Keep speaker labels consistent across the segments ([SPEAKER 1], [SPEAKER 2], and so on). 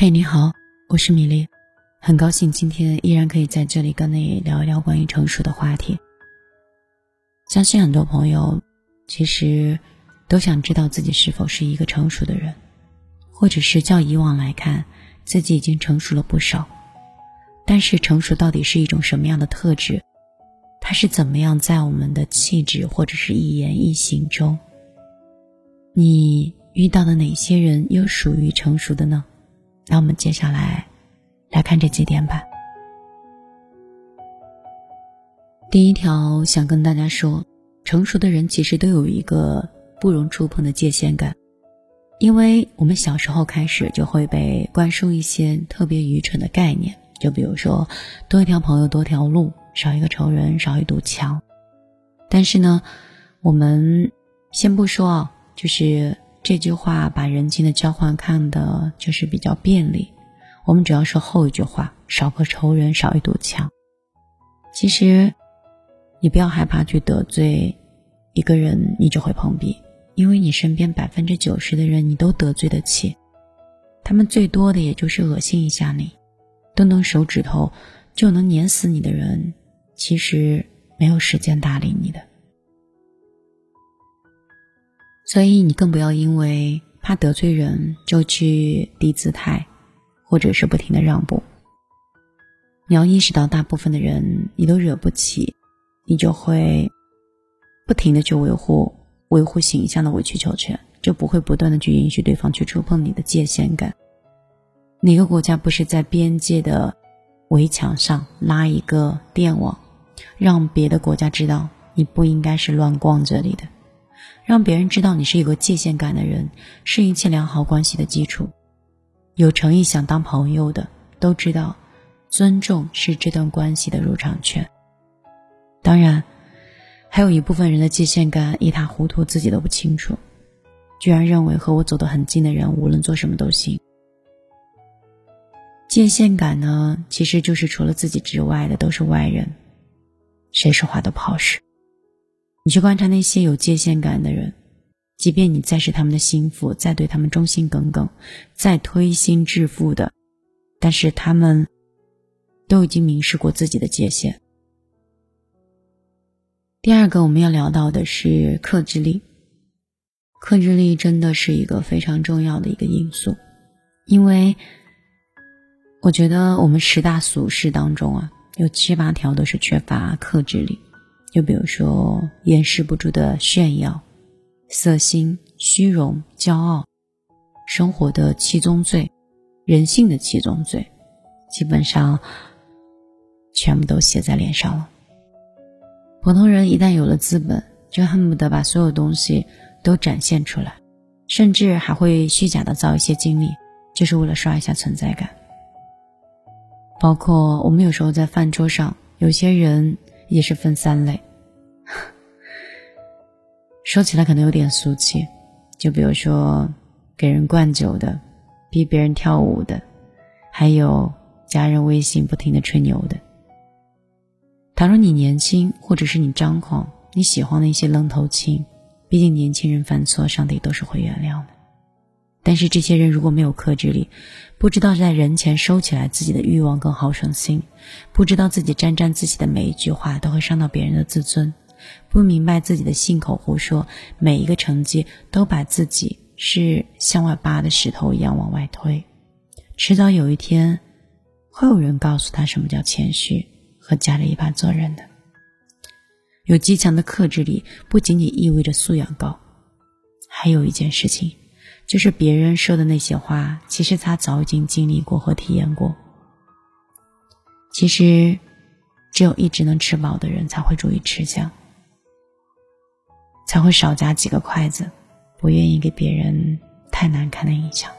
[SPEAKER 1] 嘿，你好，我是米粒，很高兴今天依然可以在这里跟你聊一聊关于成熟的话题。相信很多朋友其实都想知道自己是否是一个成熟的人，或者是较以往来看，自己已经成熟了不少。但是成熟到底是一种什么样的特质？它是怎么样在我们的气质或者是一言一行中？你遇到的哪些人又属于成熟的呢？那我们接下来来看这几点吧。第一条想跟大家说，成熟的人其实都有一个不容触碰的界限感，因为我们小时候开始就会被灌输一些特别愚蠢的概念，就比如说多一条朋友多条路，少一个仇人少一堵墙。但是呢，我们先不说啊，就是。这句话把人情的交换看的就是比较便利，我们只要说后一句话，少个仇人少一堵墙。其实，你不要害怕去得罪一个人，你就会碰壁，因为你身边百分之九十的人你都得罪得起，他们最多的也就是恶心一下你，动动手指头就能碾死你的人，其实没有时间搭理你的。所以你更不要因为怕得罪人就去低姿态，或者是不停的让步。你要意识到，大部分的人你都惹不起，你就会不停的去维护维护形象的委曲求全，就不会不断的去允许对方去触碰你的界限感。哪个国家不是在边界的围墙上拉一个电网，让别的国家知道你不应该是乱逛这里的？让别人知道你是有个界限感的人，是一切良好关系的基础。有诚意想当朋友的都知道，尊重是这段关系的入场券。当然，还有一部分人的界限感一塌糊涂，自己都不清楚，居然认为和我走得很近的人，无论做什么都行。界限感呢，其实就是除了自己之外的都是外人，谁说话都不好使。你去观察那些有界限感的人，即便你再是他们的心腹，再对他们忠心耿耿，再推心置腹的，但是他们都已经明示过自己的界限。第二个我们要聊到的是克制力，克制力真的是一个非常重要的一个因素，因为我觉得我们十大俗事当中啊，有七八条都是缺乏克制力。就比如说，掩饰不住的炫耀、色心、虚荣、骄傲，生活的七宗罪，人性的七宗罪，基本上全部都写在脸上了。普通人一旦有了资本，就恨不得把所有东西都展现出来，甚至还会虚假的造一些经历，就是为了刷一下存在感。包括我们有时候在饭桌上，有些人。也是分三类，说起来可能有点俗气，就比如说给人灌酒的，逼别人跳舞的，还有加人微信不停的吹牛的。倘若你年轻，或者是你张狂，你喜欢那些愣头青，毕竟年轻人犯错，上帝都是会原谅的。但是这些人如果没有克制力，不知道在人前收起来自己的欲望跟好胜心，不知道自己沾沾自喜的每一句话都会伤到别人的自尊，不明白自己的信口胡说，每一个成绩都把自己是向外扒的石头一样往外推，迟早有一天，会有人告诉他什么叫谦虚和夹着尾巴做人的。有极强的克制力，不仅仅意味着素养高，还有一件事情。就是别人说的那些话，其实他早已经经历过和体验过。其实，只有一直能吃饱的人才会注意吃相，才会少夹几个筷子，不愿意给别人太难看的印象。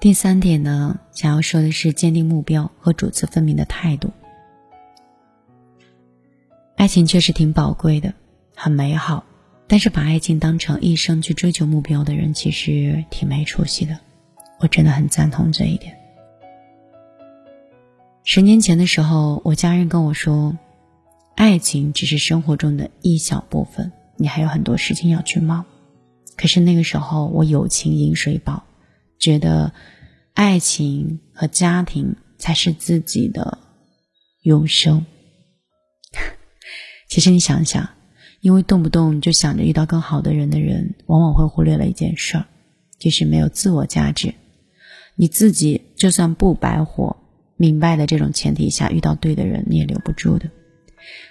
[SPEAKER 1] 第三点呢，想要说的是坚定目标和主次分明的态度。爱情确实挺宝贵的，很美好。但是把爱情当成一生去追求目标的人，其实挺没出息的。我真的很赞同这一点。十年前的时候，我家人跟我说，爱情只是生活中的一小部分，你还有很多事情要去忙。可是那个时候我友情饮水饱，觉得爱情和家庭才是自己的永生。其实你想一想，因为动不动就想着遇到更好的人的人，往往会忽略了一件事儿，就是没有自我价值。你自己就算不白活，明白的这种前提下，遇到对的人你也留不住的。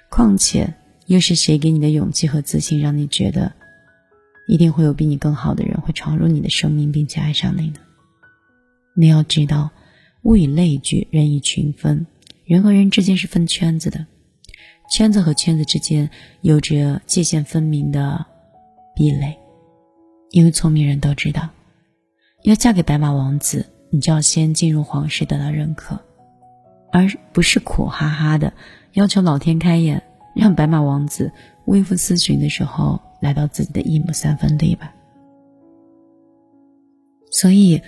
[SPEAKER 1] 况且，又是谁给你的勇气和自信，让你觉得一定会有比你更好的人会闯入你的生命，并且爱上你呢？你要知道，物以类聚，人以群分，人和人之间是分圈子的，圈子和圈子之间有着界限分明的壁垒。因为聪明人都知道，要嫁给白马王子。你就要先进入皇室得到认可，而不是苦哈哈的要求老天开眼，让白马王子微服私巡的时候来到自己的一亩三分地吧。所以，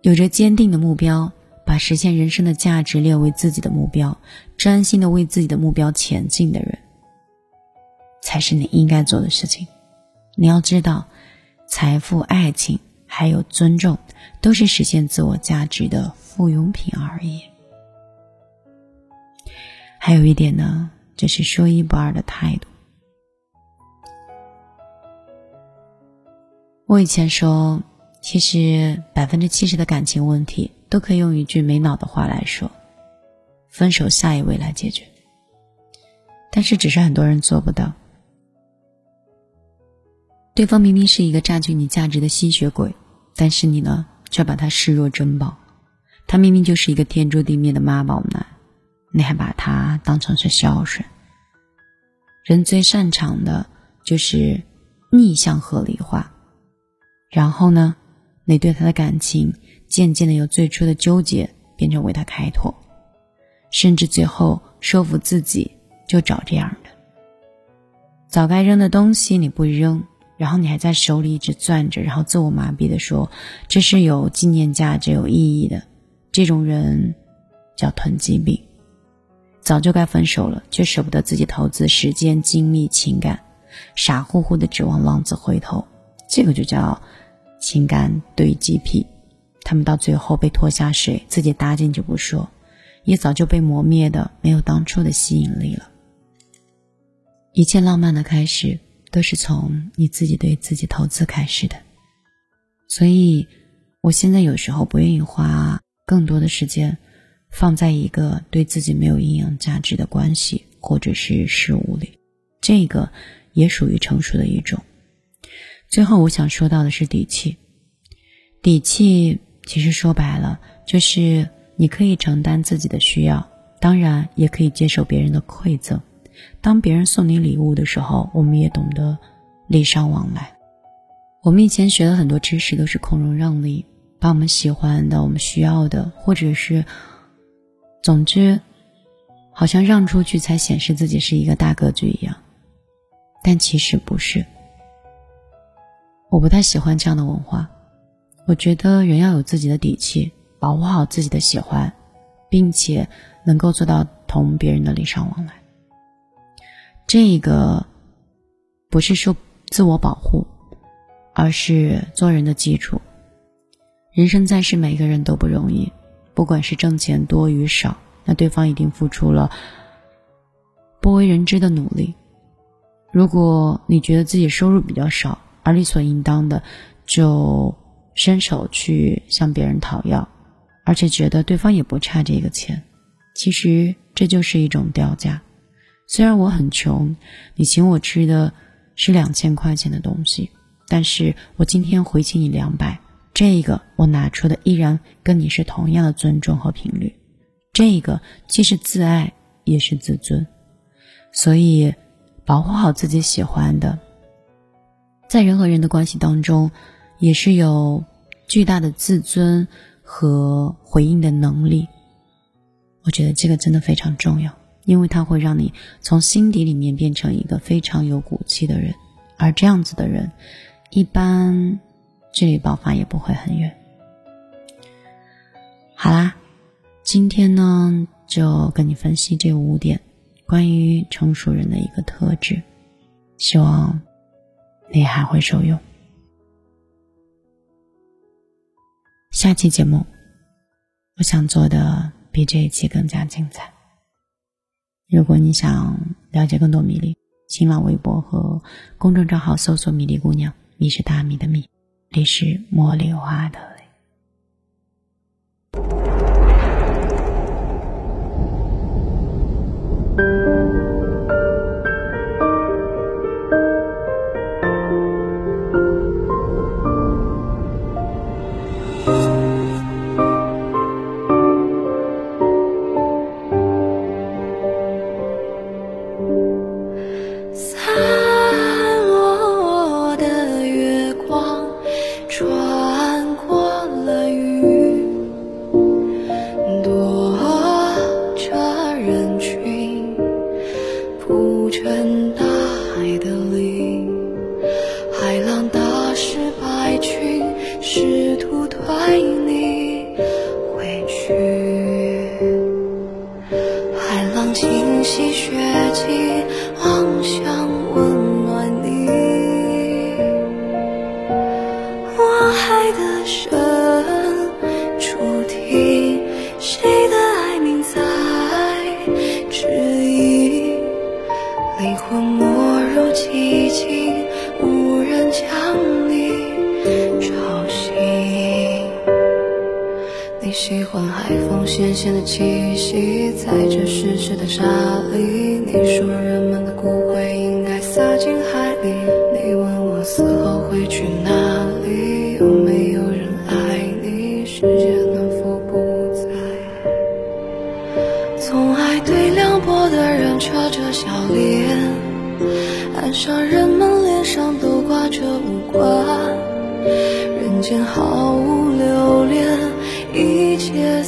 [SPEAKER 1] 有着坚定的目标，把实现人生的价值列为自己的目标，专心的为自己的目标前进的人，才是你应该做的事情。你要知道，财富、爱情。还有尊重，都是实现自我价值的附庸品而已。还有一点呢，就是说一不二的态度。我以前说，其实百分之七十的感情问题都可以用一句没脑的话来说：分手，下一位来解决。但是，只是很多人做不到。对方明明是一个占据你价值的吸血鬼。但是你呢，却把他视若珍宝。他明明就是一个天诛地灭的妈宝男，你还把他当成是孝顺。人最擅长的就是逆向合理化。然后呢，你对他的感情渐渐的由最初的纠结变成为他开拓，甚至最后说服自己就找这样的。早该扔的东西你不扔。然后你还在手里一直攥着，然后自我麻痹的说这是有纪念价值、有意义的。这种人叫囤积病，早就该分手了，却舍不得自己投资时间、精力、情感，傻乎乎的指望浪子回头，这个就叫情感堆积癖。他们到最后被拖下水，自己搭进就不说，也早就被磨灭的没有当初的吸引力了。一切浪漫的开始。都是从你自己对自己投资开始的，所以我现在有时候不愿意花更多的时间放在一个对自己没有营养价值的关系或者是事物里，这个也属于成熟的一种。最后我想说到的是底气，底气其实说白了就是你可以承担自己的需要，当然也可以接受别人的馈赠。当别人送你礼物的时候，我们也懂得礼尚往来。我们以前学的很多知识都是孔融让梨，把我们喜欢的、我们需要的，或者是，总之，好像让出去才显示自己是一个大格局一样。但其实不是。我不太喜欢这样的文化。我觉得人要有自己的底气，保护好自己的喜欢，并且能够做到同别人的礼尚往来。这个不是说自我保护，而是做人的基础。人生在世，每个人都不容易，不管是挣钱多与少，那对方一定付出了不为人知的努力。如果你觉得自己收入比较少，而理所应当的就伸手去向别人讨要，而且觉得对方也不差这个钱，其实这就是一种掉价。虽然我很穷，你请我吃的是两千块钱的东西，但是我今天回请你两百，这个我拿出的依然跟你是同样的尊重和频率，这个既是自爱也是自尊，所以保护好自己喜欢的，在人和人的关系当中，也是有巨大的自尊和回应的能力，我觉得这个真的非常重要。因为它会让你从心底里面变成一个非常有骨气的人，而这样子的人，一般距离爆发也不会很远。好啦，今天呢就跟你分析这五点关于成熟人的一个特质，希望你还会受用。下期节目，我想做的比这一期更加精彩。如果你想了解更多米粒，新浪微博和公众账号搜索“米粒姑娘”，米是大米的米，粒是茉莉花的。
[SPEAKER 2] 铺成大海的鳞寂静，无人将你吵醒。你喜欢海风咸咸的气息，在这湿湿的沙里。你说人们的骨灰应该撒进海里。你问我死后会去哪里？有没有人爱你？世界能否不再？从爱对凉薄的人扯着笑脸，岸上人们脸上都挂着无关。人间毫无留恋。一切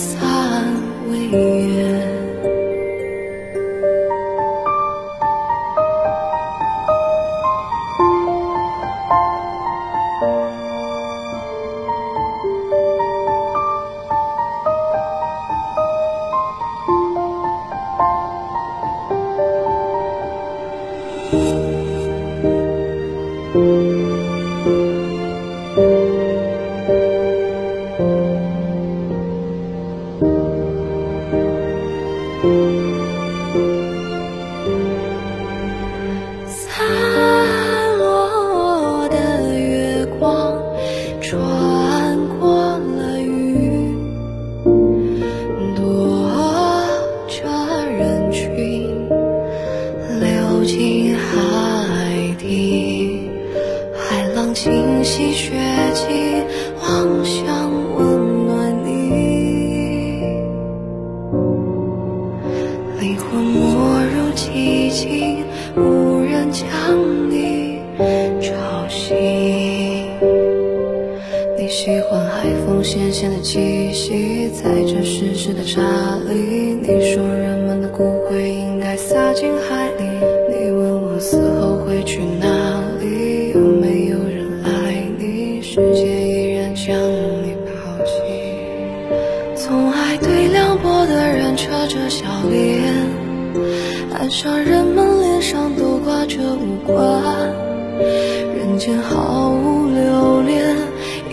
[SPEAKER 2] 喜欢海风咸咸的气息，在这湿湿的沙里。你说人们的骨灰应该撒进海里。你问我死后会去哪里？有没有人爱你？世界依然将你抛弃。总爱对凉薄的人扯？着笑脸，岸上人们脸上都挂着无关。人间毫无留恋，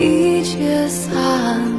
[SPEAKER 2] 一切散